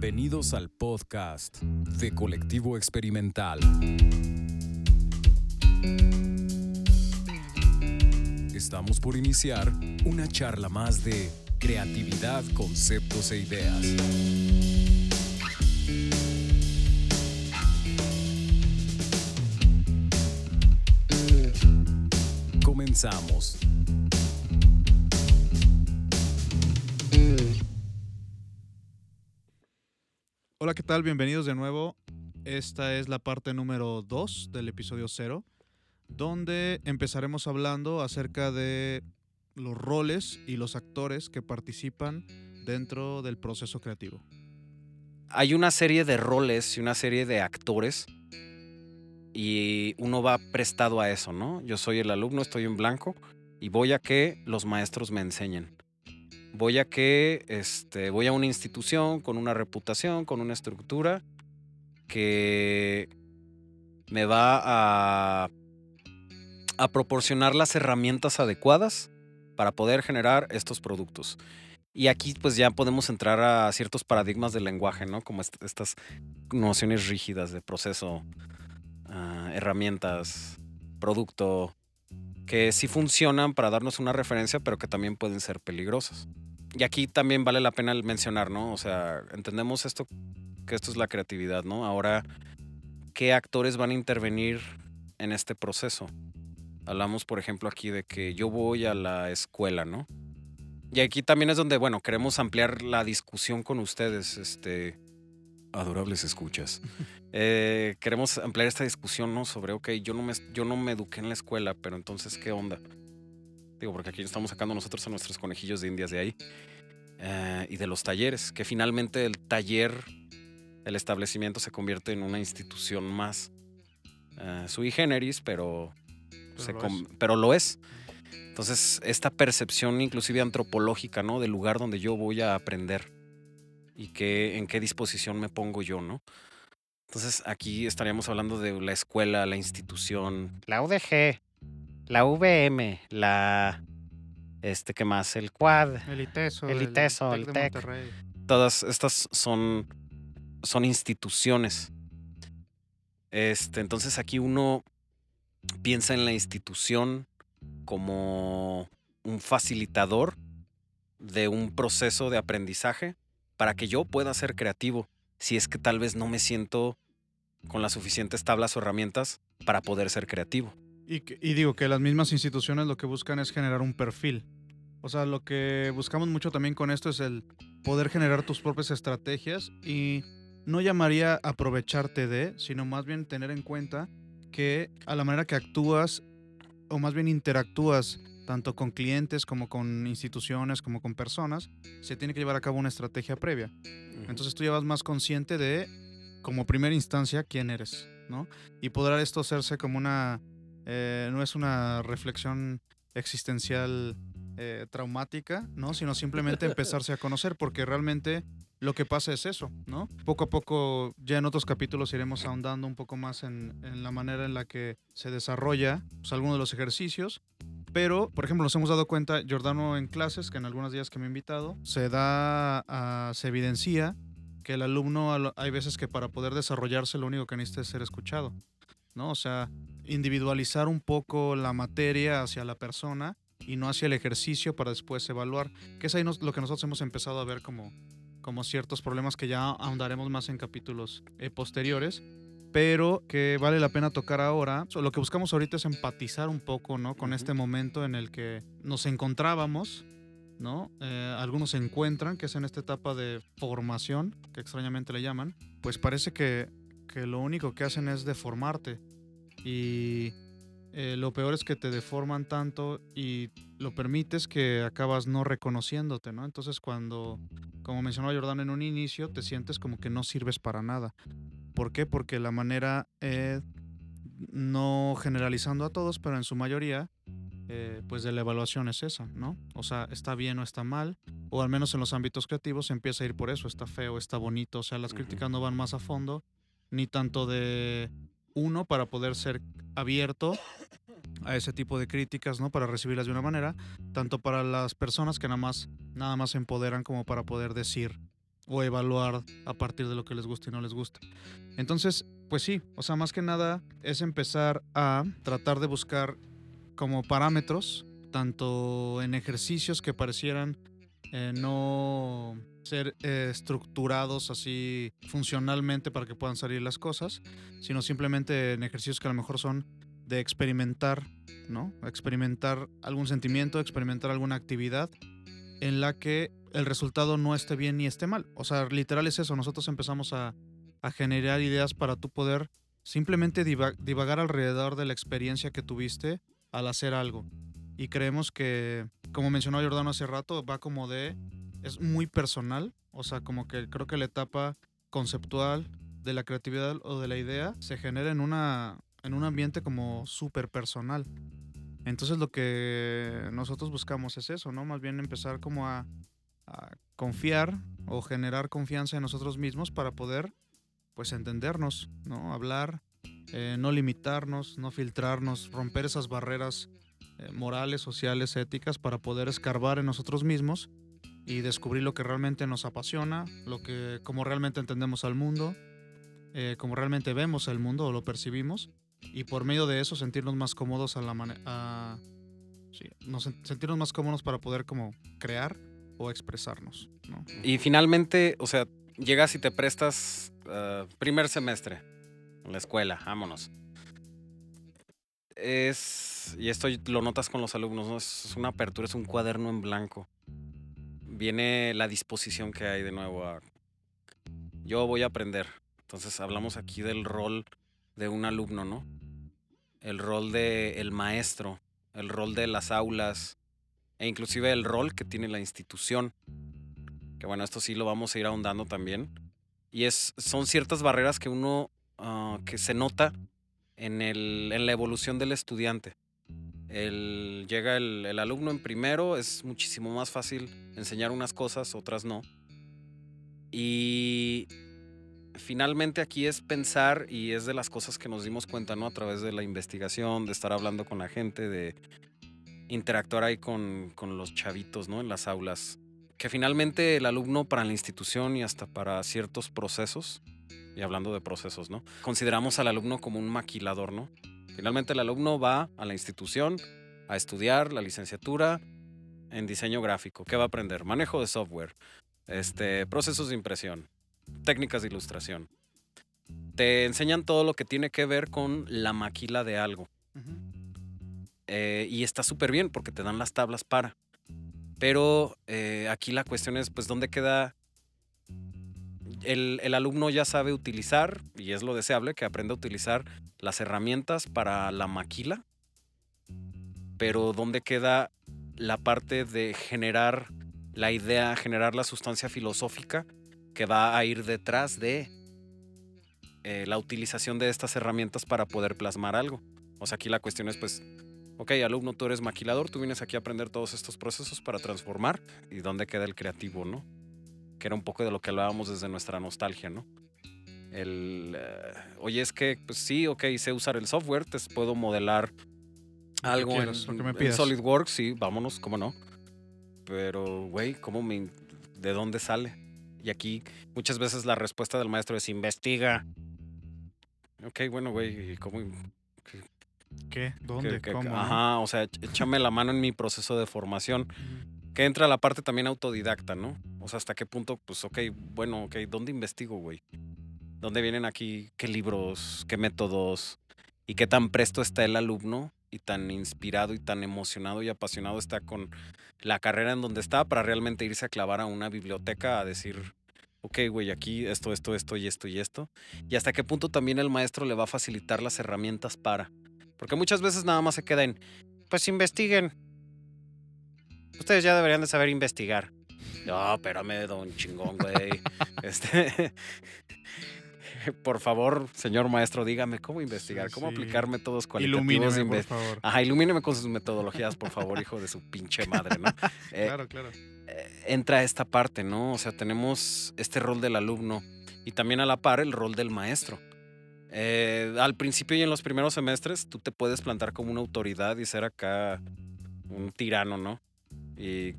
Bienvenidos al podcast de Colectivo Experimental. Estamos por iniciar una charla más de creatividad, conceptos e ideas. Comenzamos. Hola, ¿qué tal? Bienvenidos de nuevo. Esta es la parte número 2 del episodio 0, donde empezaremos hablando acerca de los roles y los actores que participan dentro del proceso creativo. hay una serie de roles y una serie de actores y uno va prestado a eso, ¿no? Yo soy el alumno, estoy en blanco y voy a que los maestros me enseñen. Voy a que este, voy a una institución con una reputación, con una estructura que me va a, a proporcionar las herramientas adecuadas para poder generar estos productos. Y aquí pues ya podemos entrar a ciertos paradigmas del lenguaje, ¿no? Como est- estas nociones rígidas de proceso, ah, herramientas, producto, que sí funcionan para darnos una referencia, pero que también pueden ser peligrosas. Y aquí también vale la pena mencionar, ¿no? O sea, entendemos esto, que esto es la creatividad, ¿no? Ahora, ¿qué actores van a intervenir en este proceso? Hablamos, por ejemplo, aquí de que yo voy a la escuela, ¿no? Y aquí también es donde, bueno, queremos ampliar la discusión con ustedes, este, Adorables escuchas. eh, queremos ampliar esta discusión, ¿no? Sobre, ok, yo no, me, yo no me eduqué en la escuela, pero entonces, ¿qué onda? Digo, porque aquí estamos sacando nosotros a nuestros conejillos de indias de ahí. eh, y de los talleres, que finalmente el taller, el establecimiento se convierte en una institución más eh, sui generis, pero, se lo pero lo es. Entonces, esta percepción inclusive antropológica, ¿no? Del lugar donde yo voy a aprender y qué, en qué disposición me pongo yo, ¿no? Entonces, aquí estaríamos hablando de la escuela, la institución, la UDG, la VM, la... Este, ¿qué más? El quad. El ITESO, El ITESO, el TEC. Todas estas son, son instituciones. Este, entonces aquí uno piensa en la institución como un facilitador de un proceso de aprendizaje para que yo pueda ser creativo, si es que tal vez no me siento con las suficientes tablas o herramientas para poder ser creativo. Y, digo que las mismas instituciones lo que buscan es generar un perfil. O sea, lo que buscamos mucho también con esto es el poder generar tus propias estrategias y no llamaría aprovecharte de, sino más bien tener en cuenta que a la manera que actúas o más bien interactúas tanto con clientes como con instituciones como con personas, se tiene que llevar a cabo una estrategia previa. Entonces tú ya vas más consciente de, como primera instancia, quién eres, ¿no? Y podrá esto hacerse como una, eh, no es una reflexión existencial eh, traumática, ¿no? Sino simplemente empezarse a conocer, porque realmente lo que pasa es eso, ¿no? Poco a poco, ya en otros capítulos iremos ahondando un poco más en, en la manera en la que se desarrolla pues, algunos de los ejercicios. Pero, por ejemplo, nos hemos dado cuenta, Giordano en clases, que en algunos días que me ha invitado, se da, se evidencia que el alumno hay veces que para poder desarrollarse lo único que necesita es ser escuchado, ¿no? O sea, individualizar un poco la materia hacia la persona y no hacia el ejercicio para después evaluar, que es ahí nos- lo que nosotros hemos empezado a ver como, como ciertos problemas que ya ahondaremos más en capítulos eh, posteriores, pero que vale la pena tocar ahora. Lo que buscamos ahorita es empatizar un poco, ¿no? Con este momento en el que nos encontrábamos, ¿no? Eh, algunos se encuentran, que es en esta etapa de formación, que extrañamente le llaman, pues parece que, que lo único que hacen es deformarte. Y eh, lo peor es que te deforman tanto y lo permites que acabas no reconociéndote, ¿no? Entonces cuando, como mencionó Jordán en un inicio, te sientes como que no sirves para nada. ¿Por qué? Porque la manera, eh, no generalizando a todos, pero en su mayoría, eh, pues de la evaluación es esa, ¿no? O sea, está bien o está mal, o al menos en los ámbitos creativos se empieza a ir por eso, está feo, está bonito, o sea, las críticas no van más a fondo, ni tanto de uno para poder ser abierto a ese tipo de críticas, ¿no? Para recibirlas de una manera, tanto para las personas que nada más, nada más se empoderan como para poder decir o evaluar a partir de lo que les gusta y no les gusta. Entonces, pues sí, o sea, más que nada es empezar a tratar de buscar como parámetros, tanto en ejercicios que parecieran eh, no ser eh, estructurados así funcionalmente para que puedan salir las cosas, sino simplemente en ejercicios que a lo mejor son de experimentar, ¿no? Experimentar algún sentimiento, experimentar alguna actividad en la que el resultado no esté bien ni esté mal. O sea, literal es eso, nosotros empezamos a, generar ideas para tú poder simplemente divagar alrededor de la experiencia que tuviste al hacer algo. Y creemos que, como mencionó Jordano hace rato, va como de es muy personal, o sea, como que creo que la etapa conceptual de la creatividad o de la idea se genera en, una, en un ambiente como súper personal. Entonces lo que nosotros buscamos es eso, ¿no? Más bien empezar como a, confiar o generar confianza en nosotros mismos para poder, pues, entendernos, ¿no? Hablar, eh, no limitarnos, no filtrarnos, romper esas barreras eh, morales, sociales, éticas para poder escarbar en nosotros mismos y descubrir lo que realmente nos apasiona, lo que, cómo realmente entendemos al mundo, eh, cómo realmente vemos el mundo o lo percibimos, y por medio de eso sentirnos más cómodos a la manera. Sí, sentirnos más cómodos para poder como crear expresarnos. Y finalmente, o sea, llegas y te prestas uh, primer semestre en la escuela, vámonos. Es, y esto lo notas con los alumnos, ¿no? es una apertura, es un cuaderno en blanco viene la disposición que hay de nuevo a... Yo voy a aprender. Entonces hablamos aquí del rol de un alumno, ¿no? El rol del el maestro, el rol de las aulas e inclusive el rol que tiene la institución. Que bueno, esto sí lo vamos a ir ahondando también. Y es, son ciertas barreras que uno, ah, que se nota en, el, en la evolución del estudiante el, llega el, alumno en primero, es muchísimo más fácil enseñar unas cosas, otras no. Y finalmente aquí es pensar, y es de las cosas que nos dimos cuenta, ¿no? A través de la investigación, de estar hablando con la gente, de interactuar ahí con, con los chavitos, ¿no? En las aulas. Que finalmente el alumno para la institución y hasta para ciertos procesos, y hablando de procesos, ¿no? Consideramos al alumno como un maquilador, ¿no? Finalmente el alumno va a la institución a estudiar la licenciatura en diseño gráfico. ¿Qué va a aprender? Manejo de software, este, procesos de impresión, técnicas de ilustración. Te enseñan todo lo que tiene que ver con la maquila de algo. Eh, y está súper bien porque te dan las tablas para. Pero eh, aquí la cuestión es, pues, ¿dónde queda el, alumno ya sabe utilizar, y es lo deseable, que aprenda a utilizar las herramientas para la maquila, pero ¿dónde queda la parte de generar la idea, generar la sustancia filosófica que va a ir detrás de eh, la utilización de estas herramientas para poder plasmar algo? O sea, aquí la cuestión es pues, ok, alumno, tú eres maquilador, tú vienes aquí a aprender todos estos procesos para transformar, ¿y dónde queda el creativo, no? que era un poco de lo que hablábamos desde nuestra nostalgia, ¿no? El, eh, oye, es que, pues sí, ok, sé usar el software, te puedo modelar algo en, SolidWorks, sí, vámonos, cómo no. Pero, güey, ¿cómo me, ¿de dónde sale? Y aquí muchas veces la respuesta del maestro es investiga. Ok, bueno, güey, ¿cómo? ¿Qué? ¿Dónde? ¿Cómo? Ajá, o sea, échame la mano en mi proceso de formación que entra la parte también autodidacta, ¿no? O sea, hasta qué punto, pues, ok, bueno, ok, ¿dónde investigo, güey? ¿Dónde vienen aquí qué libros, qué métodos y qué tan presto está el alumno y tan inspirado y tan emocionado y apasionado está con la carrera en donde está para realmente irse a clavar a una biblioteca a decir, ok, güey, aquí esto, esto, esto y esto y esto. Y hasta qué punto también el maestro le va a facilitar las herramientas para. Porque muchas veces nada más se queda en, pues investiguen, Ustedes ya deberían de saber investigar. No, espérame, don chingón, güey. este. por favor, señor maestro, dígame cómo investigar, cómo aplicar métodos cualitativos. Ilumíneme, por favor. Ajá, ilumíneme con sus metodologías, por favor, hijo de su pinche madre, ¿no? Eh, claro, claro. Eh, entra esta parte, ¿no? O sea, tenemos este rol del alumno y también a la par el rol del maestro. Eh, al principio y en los primeros semestres, tú te puedes plantar como una autoridad y ser acá un tirano, ¿no? Y,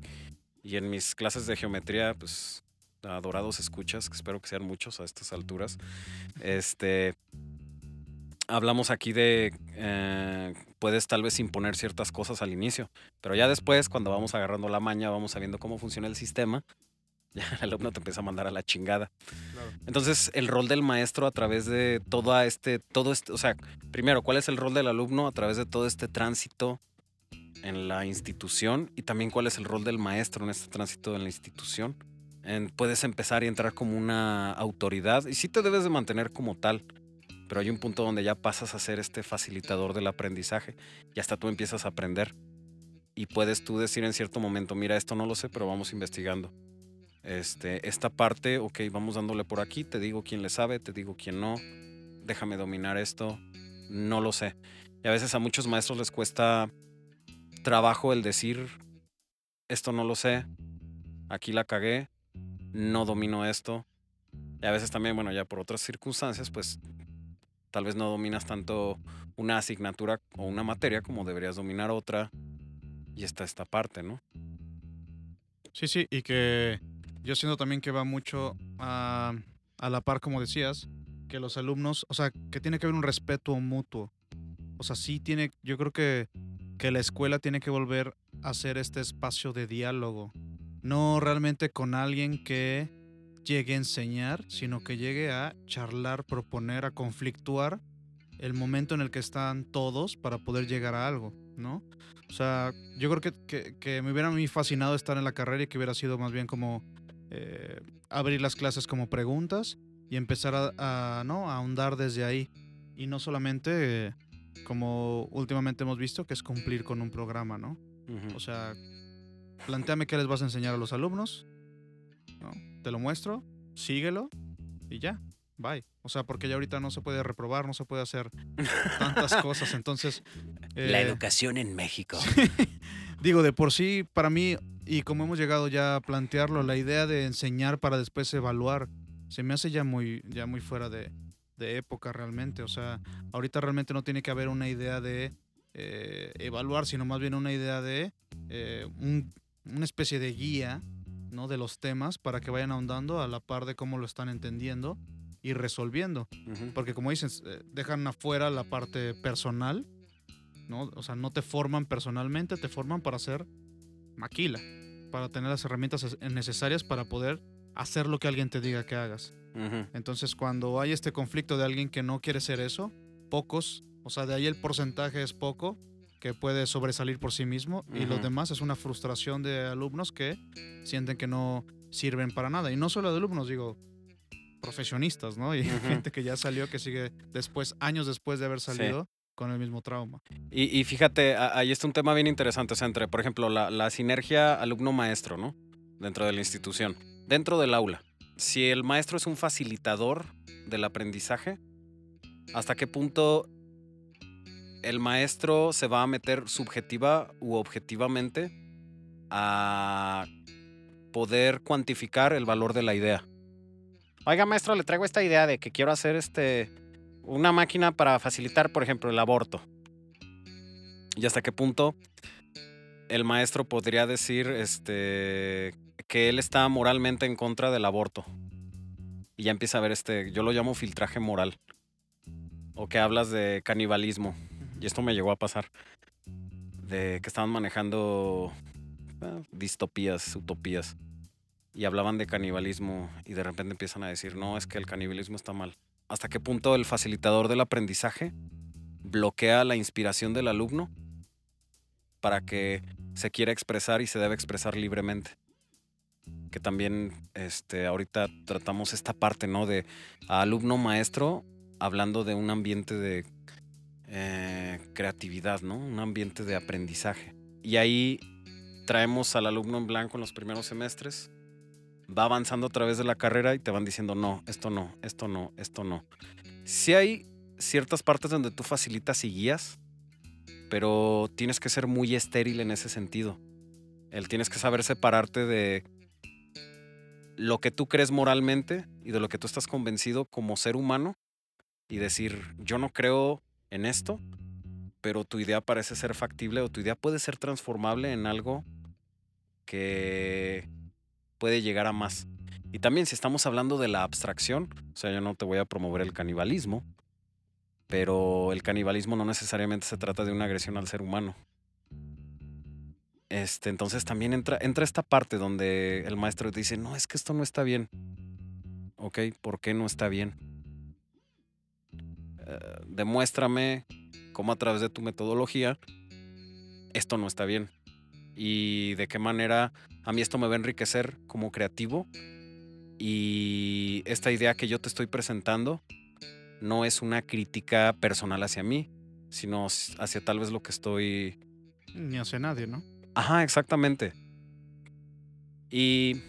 en mis clases de geometría, pues adorados escuchas, que espero que sean muchos a estas alturas. Este, hablamos aquí de, eh, puedes tal vez imponer ciertas cosas al inicio, pero ya después, cuando vamos agarrando la maña, vamos sabiendo cómo funciona el sistema, el alumno te empieza a mandar a la chingada. Entonces, el rol del maestro a través de todo este, todo este, o sea, primero, ¿cuál es el rol del alumno a través de todo este tránsito en la institución? Y también, ¿cuál es el rol del maestro en este tránsito en la institución? puedes empezar y entrar como una autoridad y sí te debes de mantener como tal, pero hay un punto donde ya pasas a ser este facilitador del aprendizaje y hasta tú empiezas a aprender. Y puedes tú decir en cierto momento, mira, esto no lo sé, pero vamos investigando. Este, esta parte, ok, vamos dándole por aquí, te digo quién le sabe, te digo quién no, déjame dominar esto, no lo sé. Y a veces a muchos maestros les cuesta trabajo el decir, esto no lo sé, aquí la cagué, no domino esto. Y a veces también, bueno, ya por otras circunstancias, pues tal vez no dominas tanto una asignatura o una materia como deberías dominar otra. Y está esta parte, ¿no? Sí, sí, y que yo siento también que va mucho a, a la par, como decías, que los alumnos, o sea, que tiene que haber un respeto mutuo. O sea, sí tiene, yo creo que, que la escuela tiene que volver a ser este espacio de diálogo. No realmente con alguien que llegue a enseñar, sino que llegue a charlar, proponer, a conflictuar el momento en el que están todos para poder llegar a algo, ¿no? O sea, yo creo que, que, me hubiera a mí fascinado estar en la carrera y que hubiera sido más bien como eh, abrir las clases como preguntas y empezar a, ¿no? a ahondar desde ahí. Y no solamente, como últimamente hemos visto, que es cumplir con un programa, ¿no? O sea, planteame qué les vas a enseñar a los alumnos, ¿no? te lo muestro, síguelo y ya, bye. O sea, porque ya ahorita no se puede reprobar, no se puede hacer tantas cosas. Entonces. la eh, educación en México. digo, de por sí, para mí, y como hemos llegado ya a plantearlo, la idea de enseñar para después evaluar, se me hace ya muy, ya muy fuera de, época realmente. O sea, ahorita realmente no tiene que haber una idea de eh, evaluar, sino más bien una idea de eh, una especie de guía ¿no? de los temas para que vayan ahondando a la par de cómo lo están entendiendo y resolviendo. Porque como dicen, eh, dejan afuera la parte personal, ¿no? O sea, no te forman personalmente, te forman para ser maquila, para tener las herramientas necesarias para poder hacer lo que alguien te diga que hagas. Entonces, cuando hay este conflicto de alguien que no quiere ser eso, pocos, o sea, de ahí el porcentaje es poco, que puede sobresalir por sí mismo y los demás es una frustración de alumnos que sienten que no sirven para nada. Y no solo de alumnos, digo, profesionistas, ¿no? Y gente que ya salió, que sigue después, años después de haber salido. Con el mismo trauma. Y, fíjate, ahí está un tema bien interesante, entre, por ejemplo, la, sinergia alumno-maestro, ¿no? Dentro de la institución, dentro del aula. Si el maestro es un facilitador del aprendizaje, ¿hasta qué punto el maestro se va a meter subjetiva u objetivamente a poder cuantificar el valor de la idea. Oiga, maestro, le traigo esta idea de que quiero hacer este una máquina para facilitar, por ejemplo, el aborto. ¿Y hasta qué punto el maestro podría decir este que él está moralmente en contra del aborto? Y ya empieza a ver este, yo lo llamo filtraje moral. O que hablas de canibalismo y esto me llegó a pasar, de que estaban manejando eh, distopías, utopías, y hablaban de canibalismo y de repente empiezan a decir, no, es que el canibalismo está mal. ¿Hasta qué punto el facilitador del aprendizaje bloquea la inspiración del alumno para que se quiera expresar y se debe expresar libremente? Que también este, ahorita tratamos esta parte, ¿no? De alumno maestro hablando de un ambiente de eh, creatividad, ¿no? Un ambiente de aprendizaje. Y ahí traemos al alumno en blanco en los primeros semestres, va avanzando a través de la carrera y te van diciendo, no, esto no, esto no, esto no. Si hay ciertas partes donde tú facilitas y guías, pero tienes que ser muy estéril en ese sentido. El tienes que saber separarte de lo que tú crees moralmente y de lo que tú estás convencido como ser humano y decir, yo no creo en esto, pero tu idea parece ser factible o tu idea puede ser transformable en algo que puede llegar a más. Y también si estamos hablando de la abstracción, o sea, yo no te voy a promover el canibalismo, pero el canibalismo no necesariamente se trata de una agresión al ser humano. Este, entonces también entra, entra esta parte donde el maestro dice, no, es que esto no está bien. Ok, ¿por qué no está bien? Eh, demuéstrame cómo a través de tu metodología esto no está bien. Y de qué manera a mí esto me va a enriquecer como creativo. Y esta idea que yo te estoy presentando no es una crítica personal hacia mí, sino hacia tal vez lo que estoy... Ni hacia nadie, ¿no? Ajá, exactamente. Y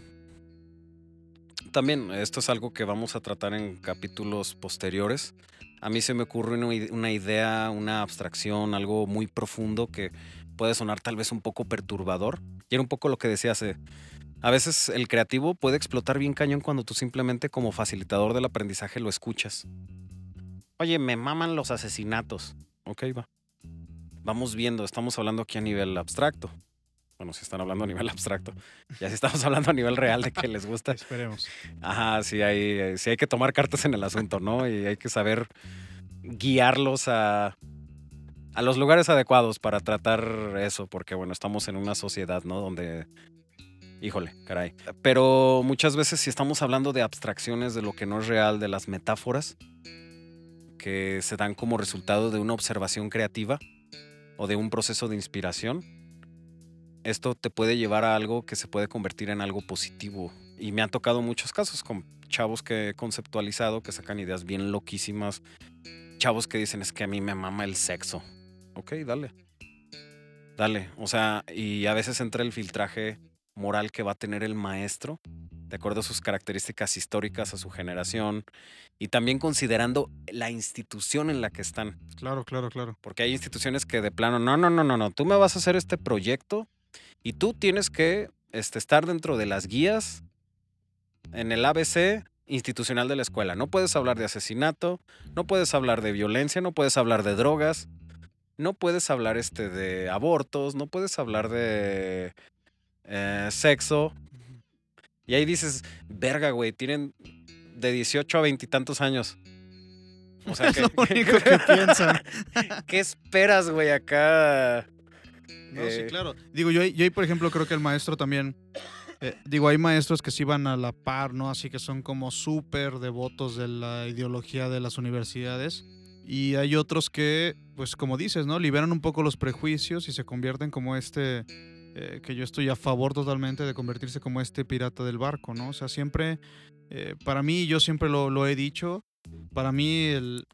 también esto es algo que vamos a tratar en capítulos posteriores. A mí se me ocurre una idea, una abstracción, algo muy profundo que puede sonar tal vez un poco perturbador. Y era un poco lo que decía hace... A veces el creativo puede explotar bien cañón cuando tú simplemente como facilitador del aprendizaje lo escuchas. Oye, me maman los asesinatos. Ok, va. Vamos viendo, estamos hablando aquí a nivel abstracto. Bueno, si están hablando a nivel abstracto. Ya si estamos hablando a nivel real de que les gusta. Esperemos. Ajá, sí hay, sí hay que tomar cartas en el asunto, ¿no? Y hay que saber guiarlos a, a los lugares adecuados para tratar eso, porque bueno, estamos en una sociedad, ¿no? Donde, híjole, caray. Pero muchas veces si estamos hablando de abstracciones, de lo que no es real, de las metáforas, que se dan como resultado de una observación creativa o de un proceso de inspiración, esto te puede llevar a algo que se puede convertir en algo positivo. Y me han tocado muchos casos con chavos que he conceptualizado, que sacan ideas bien loquísimas. Chavos que dicen es que a mí me mama el sexo ok, dale. Dale. O sea, y a veces entra el filtraje moral que va a tener el maestro, de acuerdo a sus características históricas, a su generación, y también considerando la institución en la que están. Claro, claro, claro. Porque hay instituciones que de plano, no, no, no, no, no, tú me vas a hacer este proyecto y tú tienes que este, estar dentro de las guías en el ABC institucional de la escuela. No puedes hablar de asesinato, no puedes hablar de violencia, no puedes hablar de drogas, no puedes hablar este, de abortos, no puedes hablar de eh, sexo. Y ahí dices, verga, güey, tienen de 18 a 20 y tantos años. O sea, es lo único que piensan. ¿Qué esperas, güey, acá? No, sí, eh, claro. Digo, yo, yo ahí, por ejemplo, creo que el maestro también. Eh, digo, hay maestros que sí van a la par, ¿no? Así que son como súper devotos de la ideología de las universidades. Y hay otros que, pues como dices, ¿no? Liberan un poco los prejuicios y se convierten como este, eh, que yo estoy a favor totalmente de convertirse como este pirata del barco, ¿no? O sea, siempre, eh, para mí, yo siempre lo, lo, he dicho, para mí el,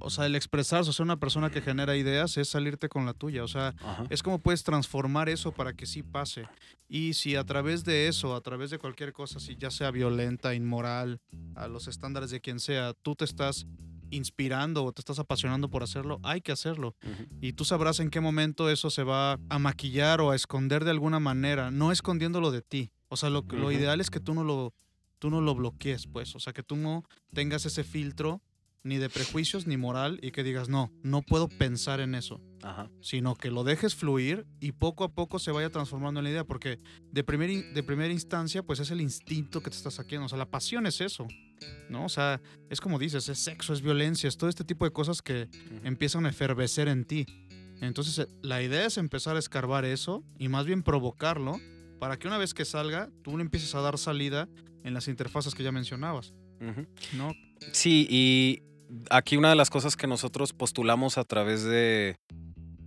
o sea, el expresarse, o sea, una persona que genera ideas es salirte con la tuya. O sea, es como puedes transformar eso para que sí pase. Y si a través de eso, a través de cualquier cosa, si ya sea violenta, inmoral, a los estándares de quien sea, tú te estás inspirando o te estás apasionando por hacerlo, hay que hacerlo. Y tú sabrás en qué momento eso se va a maquillar o a esconder de alguna manera, no escondiéndolo de ti. O sea, lo, lo ideal es que tú no lo, tú no lo bloquees, pues. O sea, que tú no tengas ese filtro ni de prejuicios ni moral y que digas, no, no puedo pensar en eso. Sino que lo dejes fluir y poco a poco se vaya transformando en la idea, porque de, primer, de primera instancia, pues es el instinto que te está saqueando. O sea, la pasión es eso. ¿No? O sea, es como dices, es sexo, es violencia, es todo este tipo de cosas que empiezan a efervecer en ti. Entonces, eh, la idea es empezar a escarbar eso y más bien provocarlo para que una vez que salga, tú le empieces a dar salida en las interfaces que ya mencionabas. ¿no? Sí, y aquí una de las cosas que nosotros postulamos a través de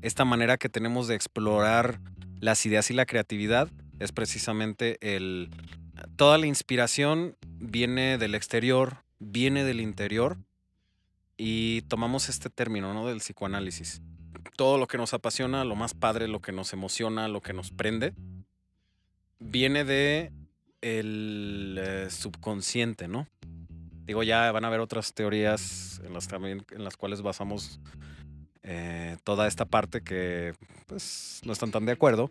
esta manera que tenemos de explorar las ideas y la creatividad es precisamente el toda la inspiración viene del exterior, viene del interior y tomamos este término, ¿no? Del psicoanálisis. Todo lo que nos apasiona, lo más padre, lo que nos emociona, lo que nos prende, viene de el eh, subconsciente, ¿no? Digo, ya van a haber otras teorías en las, también, en las cuales basamos eh, toda esta parte que pues, no están tan de acuerdo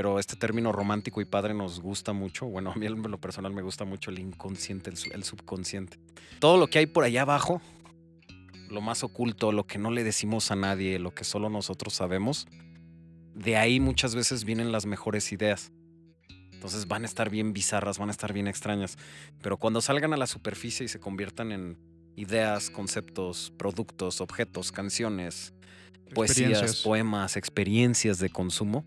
pero este término romántico y padre nos gusta mucho. Bueno, a mí en lo personal me gusta mucho el inconsciente, el, subconsciente. Todo lo que hay por allá abajo, lo más oculto, lo que no le decimos a nadie, lo que solo nosotros sabemos, de ahí muchas veces vienen las mejores ideas. Entonces van a estar bien bizarras, van a estar bien extrañas. Pero cuando salgan a la superficie y se conviertan en ideas, conceptos, productos, objetos, canciones, poesías, poemas, experiencias de consumo,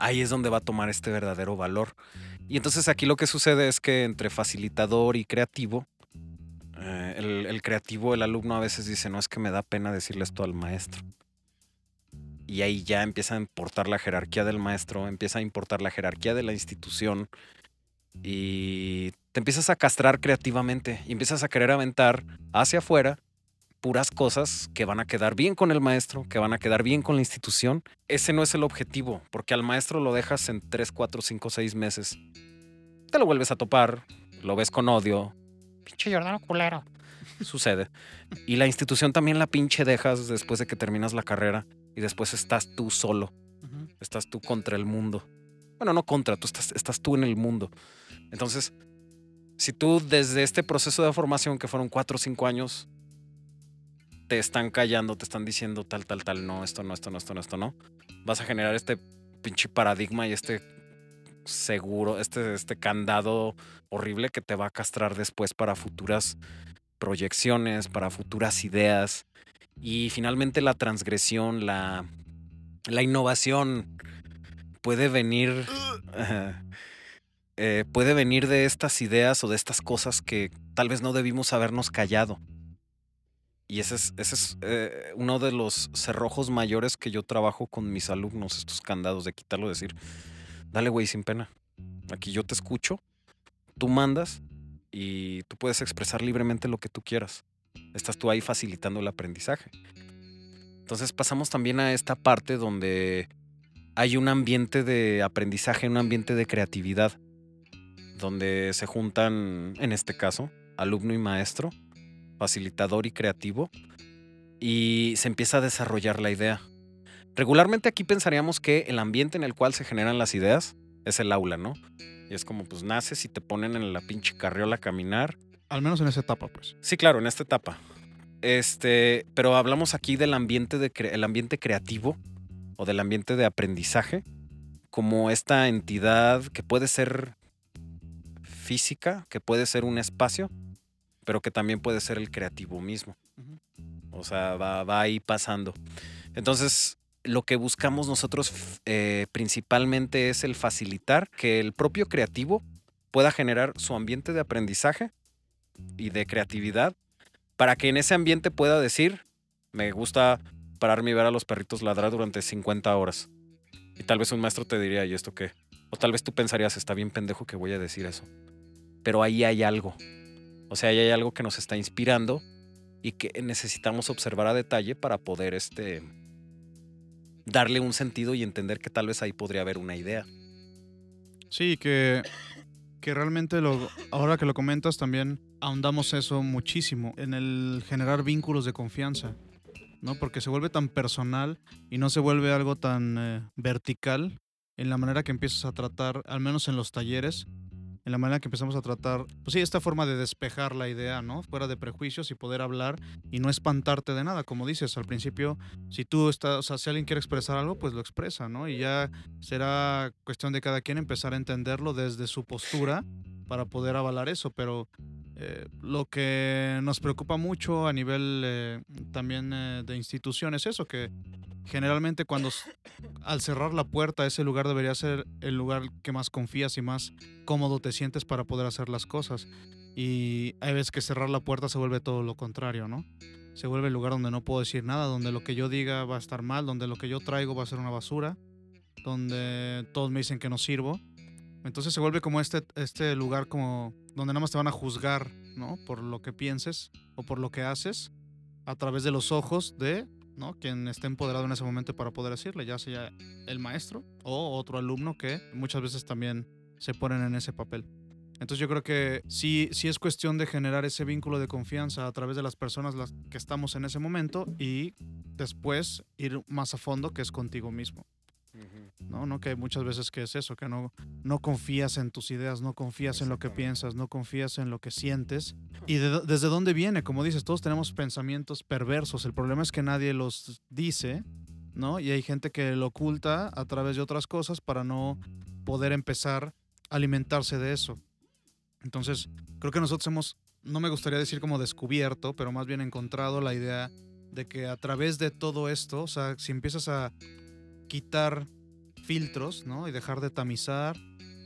ahí es donde va a tomar este verdadero valor. Y entonces aquí lo que sucede es que entre facilitador y creativo, eh, el, el creativo, el alumno a veces dice, no es que me da pena decirle esto al maestro. Y ahí ya empieza a importar la jerarquía del maestro, empieza a importar la jerarquía de la institución y te empiezas a castrar creativamente y empiezas a querer aventar hacia afuera puras cosas que van a quedar bien con el maestro, que van a quedar bien con la institución. Ese no es el objetivo, porque al maestro lo dejas en 3, 4, 5, 6 meses. Te lo vuelves a topar, lo ves con odio. Pinche Giordano culero. Sucede. Y la institución también la pinche dejas después de que terminas la carrera y después estás tú solo, estás tú contra el mundo. Bueno, no contra, tú estás, estás tú en el mundo. Entonces, si tú desde este proceso de formación que fueron 4 o 5 años, te están callando, te están diciendo tal, tal, tal, no, esto no, esto no, esto no, esto no, vas a generar este pinche paradigma y este seguro, este, este candado horrible que te va a castrar después para futuras proyecciones, para futuras ideas. Y finalmente la transgresión, la, la innovación puede venir. eh, puede venir de estas ideas o de estas cosas que tal vez no debimos habernos callado. Y ese es, ese es eh, uno de los cerrojos mayores que yo trabajo con mis alumnos, estos candados de quitarlo, decir, dale güey sin pena. Aquí yo te escucho, tú mandas y tú puedes expresar libremente lo que tú quieras. Estás tú ahí facilitando el aprendizaje. Entonces pasamos también a esta parte donde hay un ambiente de aprendizaje, un ambiente de creatividad, donde se juntan, en este caso, alumno y maestro, facilitador y creativo, y se empieza a desarrollar la idea. Regularmente aquí pensaríamos que el ambiente en el cual se generan las ideas es el aula, ¿no? Y es como, pues naces y te ponen en la pinche carriola a caminar. Al menos en esa etapa, pues. Sí, claro, en esta etapa. Este, pero hablamos aquí del ambiente, de cre- el ambiente creativo o del ambiente de aprendizaje como esta entidad que puede ser física, que puede ser un espacio, pero que también puede ser el creativo mismo. O sea, va, va ahí pasando. Entonces, lo que buscamos nosotros eh, principalmente es el facilitar que el propio creativo pueda generar su ambiente de aprendizaje y de creatividad para que en ese ambiente pueda decir, me gusta pararme y ver a los perritos ladrar durante 50 horas. Y tal vez un maestro te diría, ¿y esto qué? O tal vez tú pensarías, está bien pendejo que voy a decir eso. Pero ahí hay algo. O sea, ahí hay algo que nos está inspirando y que necesitamos observar a detalle para poder este darle un sentido y entender que tal vez ahí podría haber una idea. Sí, que, que realmente lo, ahora que lo comentas también ahondamos eso muchísimo en el generar vínculos de confianza, ¿no? Porque se vuelve tan personal y no se vuelve algo tan eh, vertical en la manera que empiezas a tratar, al menos en los talleres, en la manera que empezamos a tratar, pues sí, esta forma de despejar la idea, ¿no? Fuera de prejuicios y poder hablar y no espantarte de nada, como dices al principio, si tú estás, o sea, si alguien quiere expresar algo, pues lo expresa, ¿no? Y ya será cuestión de cada quien empezar a entenderlo desde su postura para poder avalar eso, pero eh, lo que nos preocupa mucho a nivel eh, también eh, de institución es eso, que generalmente cuando al cerrar la puerta ese lugar debería ser el lugar que más confías y más cómodo te sientes para poder hacer las cosas. Y hay veces que cerrar la puerta se vuelve todo lo contrario, ¿no? Se vuelve el lugar donde no puedo decir nada, donde lo que yo diga va a estar mal, donde lo que yo traigo va a ser una basura, donde todos me dicen que no sirvo. Entonces se vuelve como este, este lugar como donde nada más te van a juzgar, ¿no? Por lo que pienses o por lo que haces a través de los ojos de, ¿no? Quien esté empoderado en ese momento para poder decirle, ya sea el maestro o otro alumno que muchas veces también se ponen en ese papel. Entonces yo creo que sí, sí es cuestión de generar ese vínculo de confianza a través de las personas las que estamos en ese momento y después ir más a fondo que es contigo mismo. ¿No? ¿no? Que muchas veces que es eso, que no, no confías en tus ideas, no confías en lo que piensas, no confías en lo que sientes. ¿Y de desde dónde viene? Como dices, todos tenemos pensamientos perversos. El problema es que nadie los dice, ¿no? Y hay gente que lo oculta a través de otras cosas para no poder empezar a alimentarse de eso. Entonces, creo que nosotros hemos, no me gustaría decir como descubierto, pero más bien encontrado la idea de que a través de todo esto, o sea, si empiezas a quitar filtros, ¿no? Y dejar de tamizar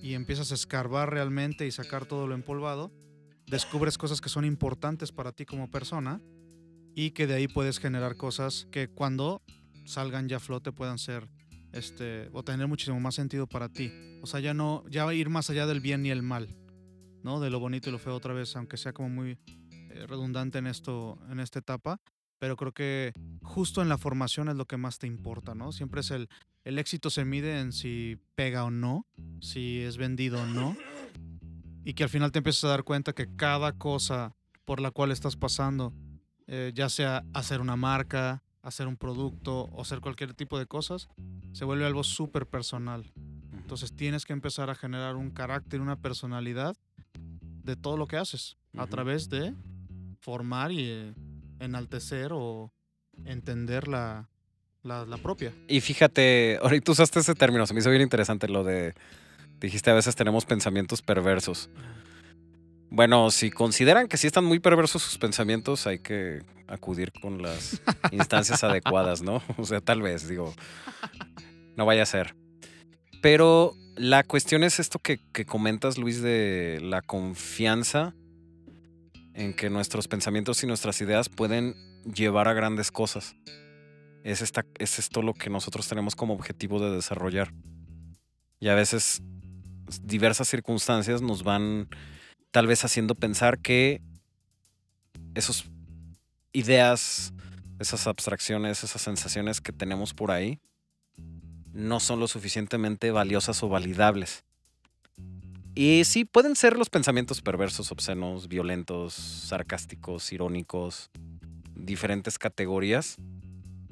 y empiezas a escarbar realmente y sacar todo lo empolvado, descubres cosas que son importantes para ti como persona y que de ahí puedes generar cosas que cuando salgan ya a flote puedan ser este o tener muchísimo más sentido para ti. O sea, ya no ya ir más allá del bien y el mal, ¿no? De lo bonito y lo feo otra vez, aunque sea como muy eh, redundante en esto en esta etapa, pero creo que justo en la formación es lo que más te importa, ¿no? Siempre es el el éxito se mide en si pega o no, si es vendido o no, y que al final te empiezas a dar cuenta que cada cosa por la cual estás pasando, eh, ya sea hacer una marca, hacer un producto o hacer cualquier tipo de cosas, se vuelve algo súper personal. Entonces tienes que empezar a generar un carácter, una personalidad de todo lo que haces a Ujú. través de formar y eh, enaltecer o entender la, la, la propia. Y fíjate, ahorita usaste ese término, se me hizo bien interesante lo de, dijiste a veces tenemos pensamientos perversos. Bueno, si consideran que sí están muy perversos sus pensamientos, hay que acudir con las instancias adecuadas, ¿no? O sea, tal vez, digo, no vaya a ser. Pero la cuestión es esto que, que comentas, Luis, de la confianza en que nuestros pensamientos y nuestras ideas pueden llevar a grandes cosas. Es, esta, es esto lo que nosotros tenemos como objetivo de desarrollar. Y a veces diversas circunstancias nos van tal vez haciendo pensar que esas ideas, esas abstracciones, esas sensaciones que tenemos por ahí no son lo suficientemente valiosas o validables. Y sí, pueden ser los pensamientos perversos, obscenos, violentos, sarcásticos, irónicos, diferentes categorías,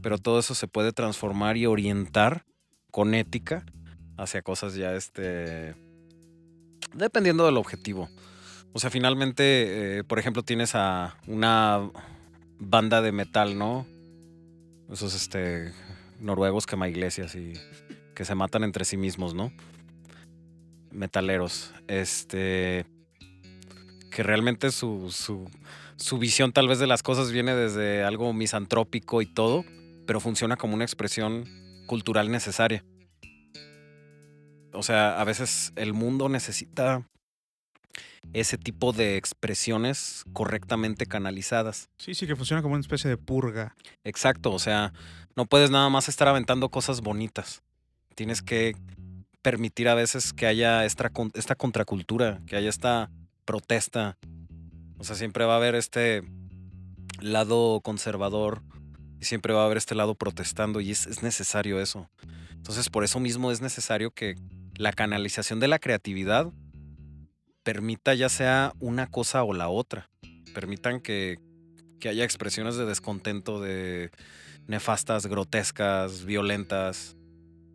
pero todo eso se puede transformar y orientar con ética hacia cosas ya este dependiendo del objetivo. O sea, finalmente, eh, por ejemplo, tienes a una banda de metal, ¿no? Esos este noruegos quema iglesias y que se matan entre sí mismos, ¿no? Metaleros. Este. Que realmente su, su, su visión tal vez de las cosas viene desde algo misantrópico y todo, pero funciona como una expresión cultural necesaria. O sea, a veces el mundo necesita ese tipo de expresiones correctamente canalizadas. Sí, sí, que funciona como una especie de purga. Exacto, o sea, no puedes nada más estar aventando cosas bonitas. Tienes que permitir a veces que haya esta, esta contracultura, que haya esta protesta. O sea, siempre va a haber este lado conservador y siempre va a haber este lado protestando y es, es necesario eso. Entonces, por eso mismo es necesario que la canalización de la creatividad permita ya sea una cosa o la otra. Permitan que, que haya expresiones de descontento, de nefastas, grotescas, violentas,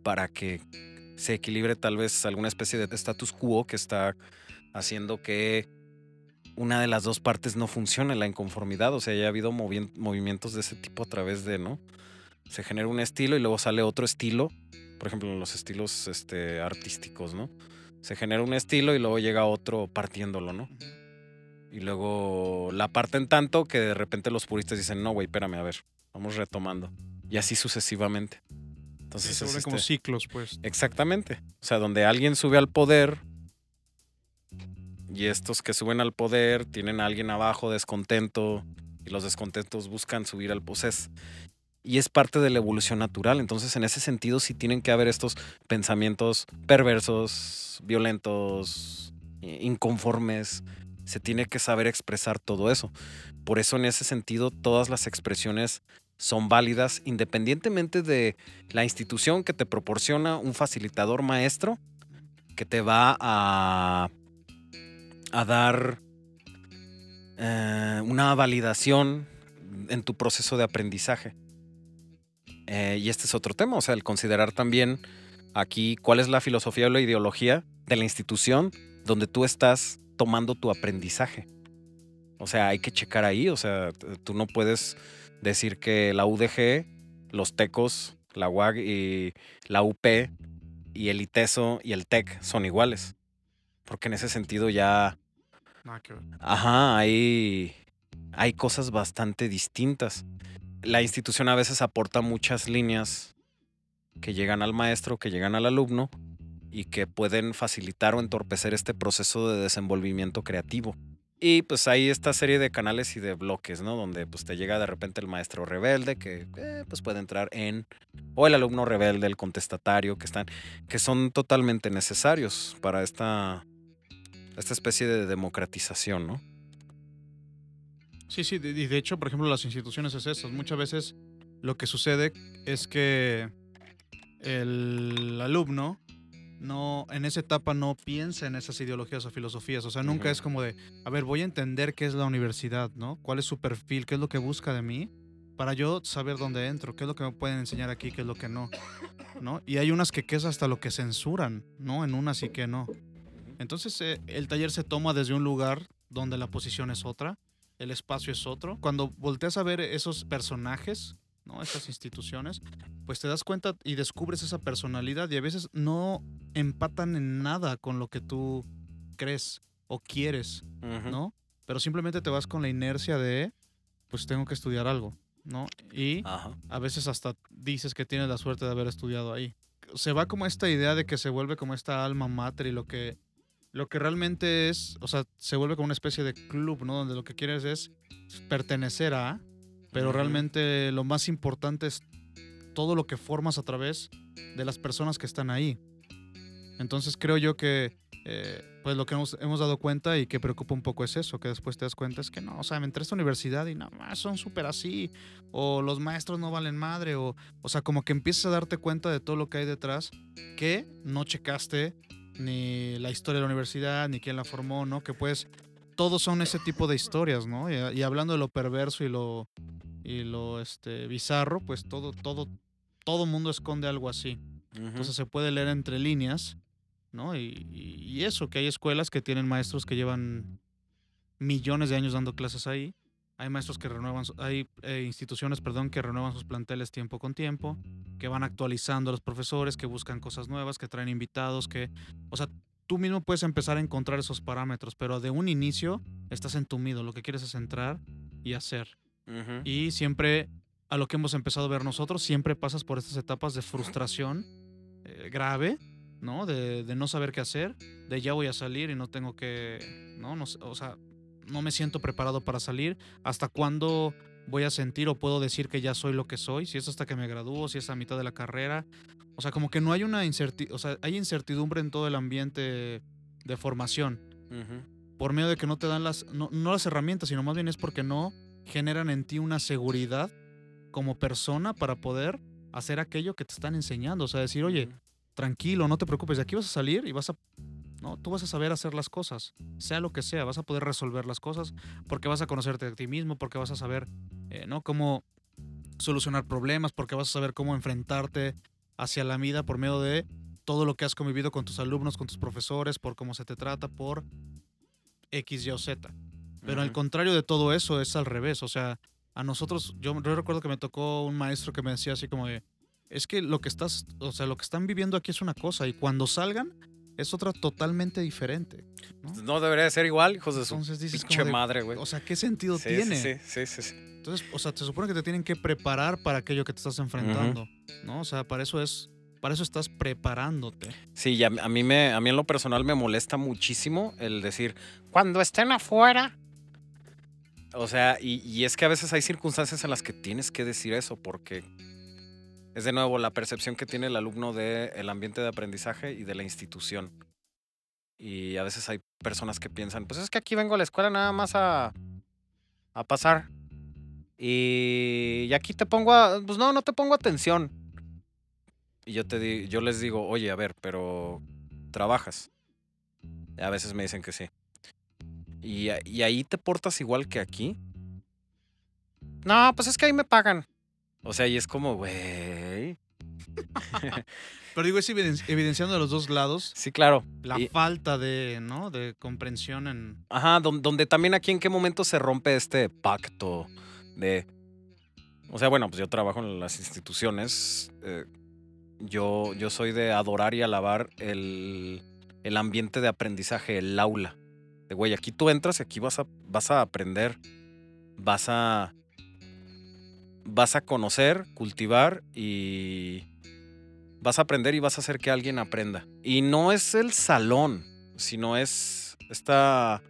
para que se equilibre tal vez alguna especie de status quo que está haciendo que una de las dos partes no funcione, la inconformidad. O sea, ya ha habido movi- movimientos de ese tipo a través de, ¿no? Se genera un estilo y luego sale otro estilo. Por ejemplo, en los estilos este, artísticos, ¿no? Se genera un estilo y luego llega otro partiéndolo, ¿no? Y luego la parten tanto que de repente los puristas dicen, no, güey, espérame, a ver, vamos retomando. Y así sucesivamente. Entonces, se vuelven como este- ciclos, pues. Exactamente. O sea, donde alguien sube al poder y estos que suben al poder tienen a alguien abajo descontento y los descontentos buscan subir al poder. Y es parte de la evolución natural. Entonces, en ese sentido, sí tienen que haber estos pensamientos perversos, violentos, inconformes. Se tiene que saber expresar todo eso. Por eso, en ese sentido, todas las expresiones son válidas independientemente de la institución que te proporciona un facilitador maestro que te va a, dar eh, una validación en tu proceso de aprendizaje. Eh, y este es otro tema, o sea, el considerar también aquí cuál es la filosofía o la ideología de la institución donde tú estás tomando tu aprendizaje. O sea, hay que checar ahí, o sea, tú no puedes decir que la UDG, los TECOS, la UAG y la UP y el ITESO y el TEC son iguales. Porque en ese sentido ya, ajá, hay, hay cosas bastante distintas. La institución a veces aporta muchas líneas que llegan al maestro, que llegan al alumno y que pueden facilitar o entorpecer este proceso de desenvolvimiento creativo. Y pues hay esta serie de canales y de bloques, ¿no? Donde pues te llega de repente el maestro rebelde que eh, pues puede entrar en, o el alumno rebelde, el contestatario, que están, que son totalmente necesarios para esta, esta especie de democratización, ¿no? Sí, sí, y de hecho, por ejemplo, las instituciones es. Muchas veces lo que sucede es que el alumno no, en esa etapa no piensa en esas ideologías o filosofías. O sea, nunca Ujú. es como de, a ver, voy a entender qué es la universidad, ¿no? ¿Cuál es su perfil? ¿Qué es lo que busca de mí? Para yo saber dónde entro, qué es lo que me pueden enseñar aquí, qué es lo que no, ¿no? Y hay unas que, que es hasta lo que censuran, ¿no? En unas sí que no. Entonces, eh, el taller se toma desde un lugar donde la posición es otra, el espacio es otro. Cuando volteas a ver esos personajes, ¿no? Estas instituciones, pues te das cuenta y descubres esa personalidad y a veces no empatan en nada con lo que tú crees o quieres. ¿no? Pero simplemente te vas con la inercia de, pues tengo que estudiar algo, ¿no? Y Ajá. a veces hasta dices que tienes la suerte de haber estudiado ahí. Se va como esta idea de que se vuelve como esta alma mater y lo que, lo que realmente es, o sea, se vuelve como una especie de club, ¿no? Donde lo que quieres es pertenecer a, pero realmente lo más importante es todo lo que formas a través de las personas que están ahí. Entonces creo yo que eh, pues lo que hemos, hemos dado cuenta y que preocupa un poco es eso, que después te das cuenta es que no, o sea, me entré a esta universidad y nada más son súper así, o los maestros no valen madre, o, o sea, como que empiezas a darte cuenta de todo lo que hay detrás, que no checaste ni la historia de la universidad, ni quién la formó, ¿no? Que pues todos son ese tipo de historias, ¿no? Y, y hablando de lo perverso y lo, y lo este, bizarro, pues todo, todo, todo mundo esconde algo así. Entonces se puede leer entre líneas, ¿no? Y, eso, que hay escuelas que tienen maestros que llevan millones de años dando clases ahí. Hay maestros que renuevan, hay eh, instituciones, perdón, que renuevan sus planteles tiempo con tiempo, que van actualizando a los profesores, que buscan cosas nuevas, que traen invitados, que, o sea, tú mismo puedes empezar a encontrar esos parámetros, pero de un inicio estás entumido, lo que quieres es entrar y hacer. Y siempre, a lo que hemos empezado a ver nosotros, siempre pasas por estas etapas de frustración eh, grave, ¿no? De, de no saber qué hacer, de ya voy a salir y no tengo que, ¿no? no o sea, no me siento preparado para salir. ¿Hasta cuándo voy a sentir o puedo decir que ya soy lo que soy? Si es hasta que me gradúo, si es a mitad de la carrera. O sea, como que no hay una incertidumbre, o sea, hay incertidumbre en todo el ambiente de formación por medio de que no te dan las, no, no las herramientas, sino más bien es porque no generan en ti una seguridad como persona para poder hacer aquello que te están enseñando. O sea, decir, oye, tranquilo, no te preocupes, de aquí vas a salir y vas a, no, tú vas a saber hacer las cosas, sea lo que sea, vas a poder resolver las cosas porque vas a conocerte a ti mismo, porque vas a saber, eh, ¿no? Cómo solucionar problemas, porque vas a saber cómo enfrentarte hacia la vida por medio de todo lo que has convivido con tus alumnos, con tus profesores, por cómo se te trata, por X, Y o Z. Pero al Ujú. contrario de todo eso es al revés. O sea, a nosotros, yo, yo recuerdo que me tocó un maestro que me decía así como de, es que lo que estás, o sea, lo que están viviendo aquí es una cosa y cuando salgan es otra totalmente diferente. ¿no? No debería de ser igual, hijos de su Entonces dices pinche de, madre, güey. o sea, ¿qué sentido Sí, tiene? Sí, sí, sí, sí. Entonces, o sea, se supone que te tienen que preparar para aquello que te estás enfrentando, ¿no? O sea, para eso es, para eso estás preparándote. Sí, y a, a mí me, a mí en lo personal me molesta muchísimo el decir, cuando estén afuera. O sea, y, y es que a veces hay circunstancias en las que tienes que decir eso, porque es de nuevo la percepción que tiene el alumno del ambiente de aprendizaje y de la institución. Y a veces hay personas que piensan, pues es que aquí vengo a la escuela nada más a, a pasar. Y, y aquí te pongo a, pues no, no te pongo atención. Y yo te di, yo les digo, oye, a ver, pero trabajas. A veces me dicen que sí. Y, y ahí te portas igual que aquí. No, pues es que ahí me pagan. O sea, y es como, güey. Pero digo, es eviden- evidenciando de los dos lados Sí, claro. la Y- falta de, ¿no? De comprensión en... Ajá, don- donde también aquí en qué momento se rompe este pacto de... O sea, bueno, pues yo trabajo en las instituciones. eh, yo, yo soy de adorar y alabar el, el ambiente de aprendizaje, el aula. De güey, aquí tú entras y aquí vas a, vas a aprender, vas a, vas a conocer, cultivar y vas a aprender y vas a hacer que alguien aprenda. Y no es el salón, sino es esta,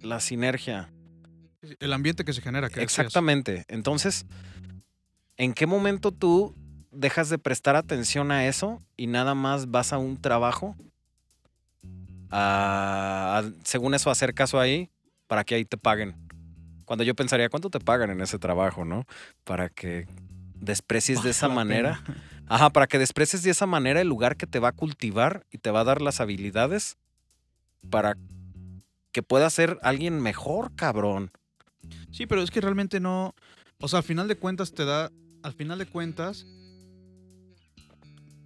la sinergia. El ambiente que se genera. Que decías. Exactamente. Entonces, ¿en qué momento tú dejas de prestar atención a eso y nada más vas a un trabajo? a- a- según eso, hacer caso ahí para que ahí te paguen. Cuando yo pensaría, ¿cuánto te pagan en ese trabajo, no? Para que desprecies de esa manera. Ajá, para que desprecies de esa manera el lugar que te va a cultivar y te va a dar las habilidades para que puedas ser alguien mejor, cabrón. Sí, pero es que realmente no. O sea, al final de cuentas te da. Al final de cuentas.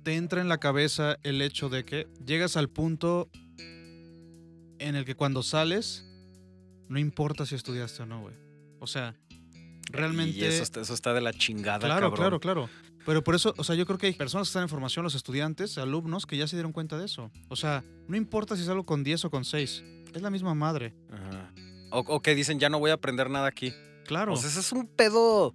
Te entra en la cabeza el hecho de que llegas al punto en el que cuando sales. No importa si estudiaste o no, güey. O sea, realmente. Y eso, está- eso está de la chingada, Claro, cabrón. claro, claro. Pero por eso, o sea, yo creo que hay personas que están en formación, los estudiantes, alumnos, que ya se dieron cuenta de eso. O sea, no importa si salgo con 10 o con 6. Es la misma madre. Ajá. O, o que dicen, ya no voy a aprender nada aquí. Claro. Pues ese es un pedo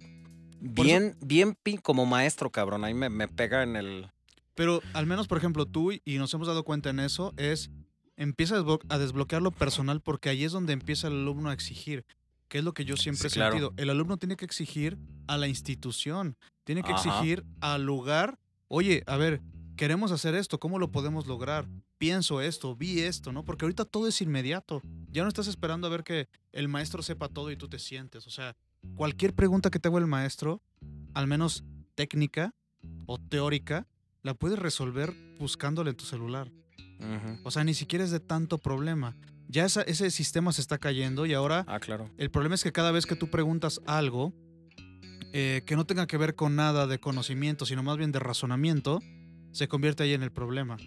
bien, bien pi- como maestro, cabrón. Ahí me, me pega en el... Pero al menos, por ejemplo, tú y nos hemos dado cuenta en eso, es empieza a desblo- a desbloquear lo personal porque ahí es donde empieza el alumno a exigir, que es lo que yo siempre Sí, he claro. sentido. El alumno tiene que exigir a la institución, tiene que Ajá. exigir al lugar, oye, a ver, queremos hacer esto, ¿cómo lo podemos lograr? Pienso esto, vi esto, ¿no? Porque ahorita todo es inmediato. Ya no estás esperando a ver que el maestro sepa todo y tú te sientes. O sea, cualquier pregunta que te haga el maestro, al menos técnica o teórica, la puedes resolver buscándole en tu celular. Ujú. O sea, ni siquiera es de tanto problema. Ya esa- ese sistema se está cayendo y ahora Ah, claro. el problema es que cada vez que tú preguntas algo eh, que no tenga que ver con nada de conocimiento, sino más bien de razonamiento, se convierte ahí en el problema.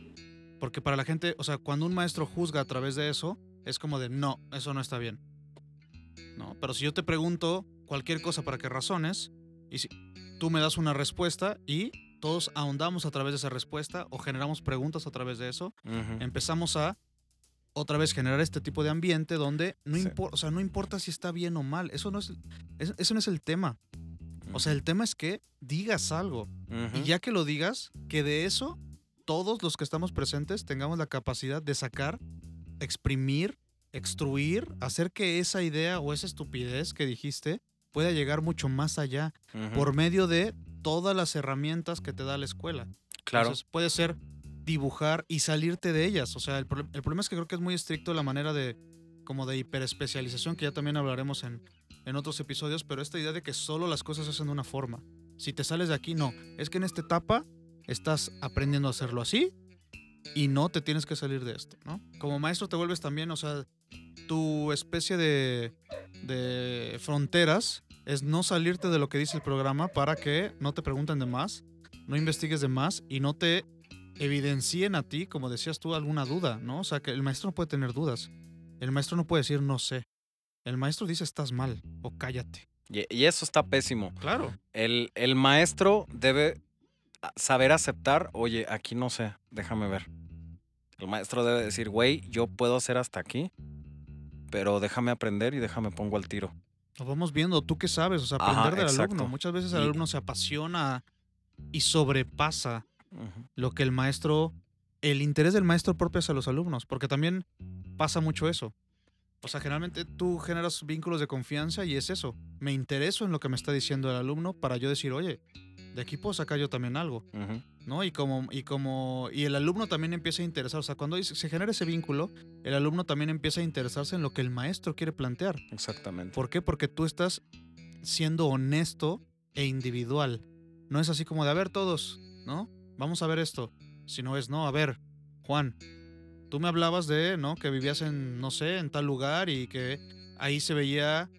Porque para la gente, o sea, cuando un maestro juzga a través de eso, es como de, no, eso no está bien. ¿No? Pero si yo te pregunto cualquier cosa para que razones, y si tú me das una respuesta y todos ahondamos a través de esa respuesta o generamos preguntas a través de eso, empezamos a otra vez generar este tipo de ambiente donde no, Sí. impor- o sea, no importa si está bien o mal, eso no es, es- eso no es el tema. O sea, el tema es que digas algo y ya que lo digas, que de eso todos los que estamos presentes tengamos la capacidad de sacar, exprimir, extruir, hacer que esa idea o esa estupidez que dijiste pueda llegar mucho más allá por medio de todas las herramientas que te da la escuela. Claro. Entonces, puede ser dibujar y salirte de ellas. O sea, el, pro- el problema es que creo que es muy estricto la manera de como de hiperespecialización, que ya también hablaremos en, en otros episodios, pero esta idea de que solo las cosas se hacen de una forma. Si te sales de aquí, no. Es que en esta etapa estás aprendiendo a hacerlo así y no te tienes que salir de esto, ¿no? Como maestro te vuelves también, o sea, tu especie de, de fronteras es no salirte de lo que dice el programa para que no te pregunten de más, no investigues de más y no te evidencien a ti, como decías tú, alguna duda, ¿no? O sea, que el maestro no puede tener dudas. El maestro no puede decir no sé. El maestro dice estás mal o cállate. Y, y eso está pésimo. Claro. El, el maestro debe saber aceptar, oye, aquí no sé, déjame ver. El maestro debe decir, güey, yo puedo hacer hasta aquí, pero déjame aprender y déjame pongo al tiro. Lo vamos viendo, tú qué sabes, o sea, Ajá, aprender del exacto. alumno. Muchas veces el alumno se apasiona y sobrepasa lo que el maestro, el interés del maestro propio hacia los alumnos, porque también pasa mucho eso. O sea, generalmente tú generas vínculos de confianza y es eso. Me intereso en lo que me está diciendo el alumno para yo decir, oye, de aquí puedo sacar yo también algo, Ujú. ¿No? Y como, y como, y el alumno también empieza a interesar, o sea, cuando se genera ese vínculo, el alumno también empieza a interesarse en lo que el maestro quiere plantear. Exactamente. ¿Por qué? Porque tú estás siendo honesto e individual. No es así como de, a ver todos, ¿no? Vamos a ver esto. Sino es, no, a ver, Juan, tú me hablabas de, ¿no? Que vivías en, no sé, en tal lugar y que ahí se veía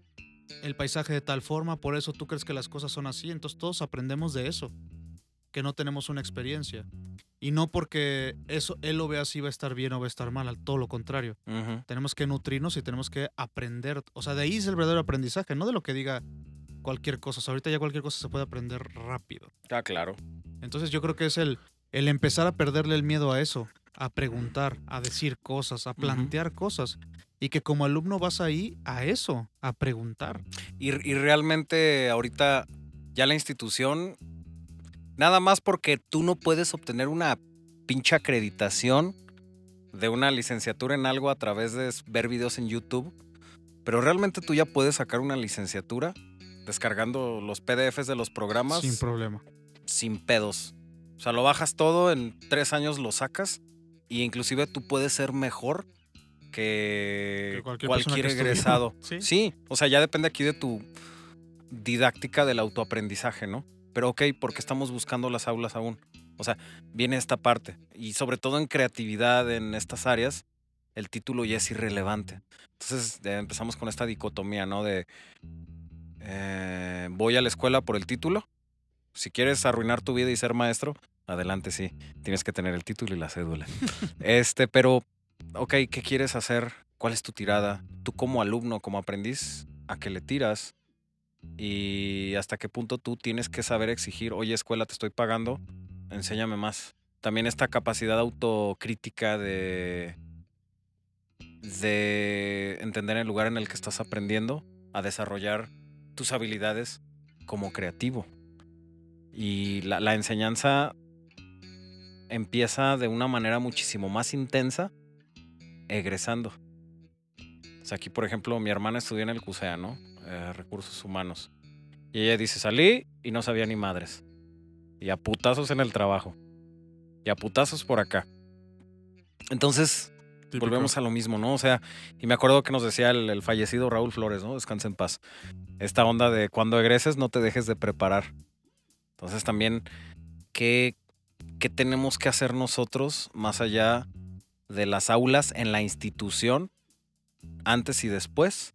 el paisaje de tal forma, por eso tú crees que las cosas son así. Entonces todos aprendemos de eso, que no tenemos una experiencia. Y no porque eso él lo vea así va a estar bien o va a estar mal, al todo lo contrario tenemos que nutrirnos y tenemos que aprender. O sea, de ahí es el verdadero aprendizaje, no de lo que diga cualquier cosa. O sea, ahorita ya cualquier cosa se puede aprender rápido. Ah, claro. Entonces yo creo que es el, el empezar a perderle el miedo a eso, a preguntar, a decir cosas, a plantear cosas. Y que como alumno vas ahí a eso, a preguntar. Y, y realmente ahorita ya la institución, nada más porque tú no puedes obtener una pinche acreditación de una licenciatura en algo a través de ver videos en YouTube, pero realmente tú ya puedes sacar una licenciatura descargando los PDFs de los programas. Sin problema. Sin pedos. O sea, lo bajas todo, en tres años lo sacas y inclusive tú puedes ser mejor que, Que cualquier que egresado. Sí. Sí, o sea, ya depende aquí de tu didáctica del autoaprendizaje, ¿no? Pero ok, porque estamos buscando las aulas aún. O sea, viene esta parte. Y sobre todo en creatividad, en estas áreas, el título ya es irrelevante. Entonces eh, empezamos con esta dicotomía, ¿no? De eh, voy a la escuela por el título. Si quieres arruinar tu vida y ser maestro, adelante, sí. Tienes que tener el título y la cédula. este, pero, ok, ¿qué quieres hacer? ¿Cuál es tu tirada? Tú como alumno, como aprendiz, ¿a qué le tiras? Y hasta qué punto tú tienes que saber exigir, oye, escuela, te estoy pagando, enséñame más. También esta capacidad autocrítica de, de entender el lugar en el que estás aprendiendo, a desarrollar tus habilidades como creativo. Y la, la enseñanza empieza de una manera muchísimo más intensa egresando. O sea, aquí, por ejemplo, mi hermana estudió en el CUSEA, ¿no? Eh, recursos humanos. Y ella dice, salí y no sabía ni madres. Y a putazos en el trabajo. Y a putazos por acá. Entonces, Típico. volvemos a lo mismo, ¿no? O sea, y me acuerdo que nos decía el, el fallecido Raúl Flores, ¿no? Descansa en paz. Esta onda de cuando egreses no te dejes de preparar. Entonces también, ¿qué, qué tenemos que hacer nosotros más allá de las aulas en la institución, antes y después,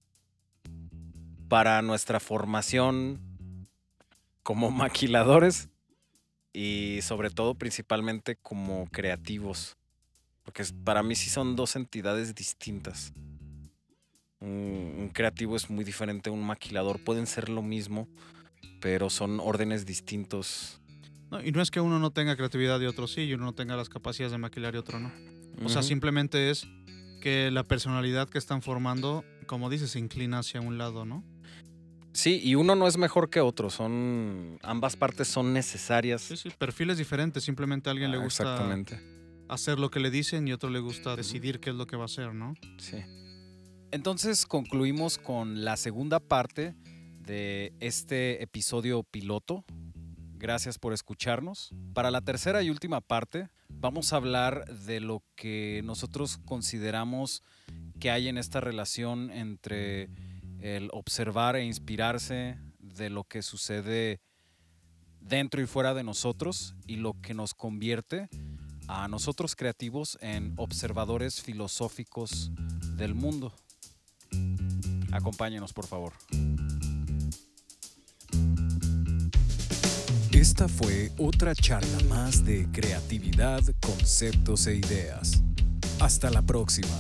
para nuestra formación como maquiladores y sobre todo principalmente como creativos? Porque para mí sí son dos entidades distintas. Un, un creativo es muy diferente a un maquilador. Pueden ser lo mismo, pero son órdenes distintos. No, y no es que uno no tenga creatividad y otro sí, y uno no tenga las capacidades de maquilar y otro no. O sea, simplemente es que la personalidad que están formando, como dices, se inclina hacia un lado, ¿no? Sí, y uno no es mejor que otro. Son. Ambas partes son necesarias. Sí, sí, perfiles diferentes. Simplemente a alguien le Ah, gusta Exactamente. hacer lo que le dicen y a otro le gusta decidir qué es lo que va a hacer, ¿no? Sí. Entonces concluimos con la segunda parte de este episodio piloto. Gracias por escucharnos. Para la tercera y última parte vamos a hablar de lo que nosotros consideramos que hay en esta relación entre el observar e inspirarse de lo que sucede dentro y fuera de nosotros y lo que nos convierte a nosotros creativos en observadores filosóficos del mundo. Acompáñenos, por favor. Esta fue otra charla más de creatividad, conceptos e ideas. Hasta la próxima.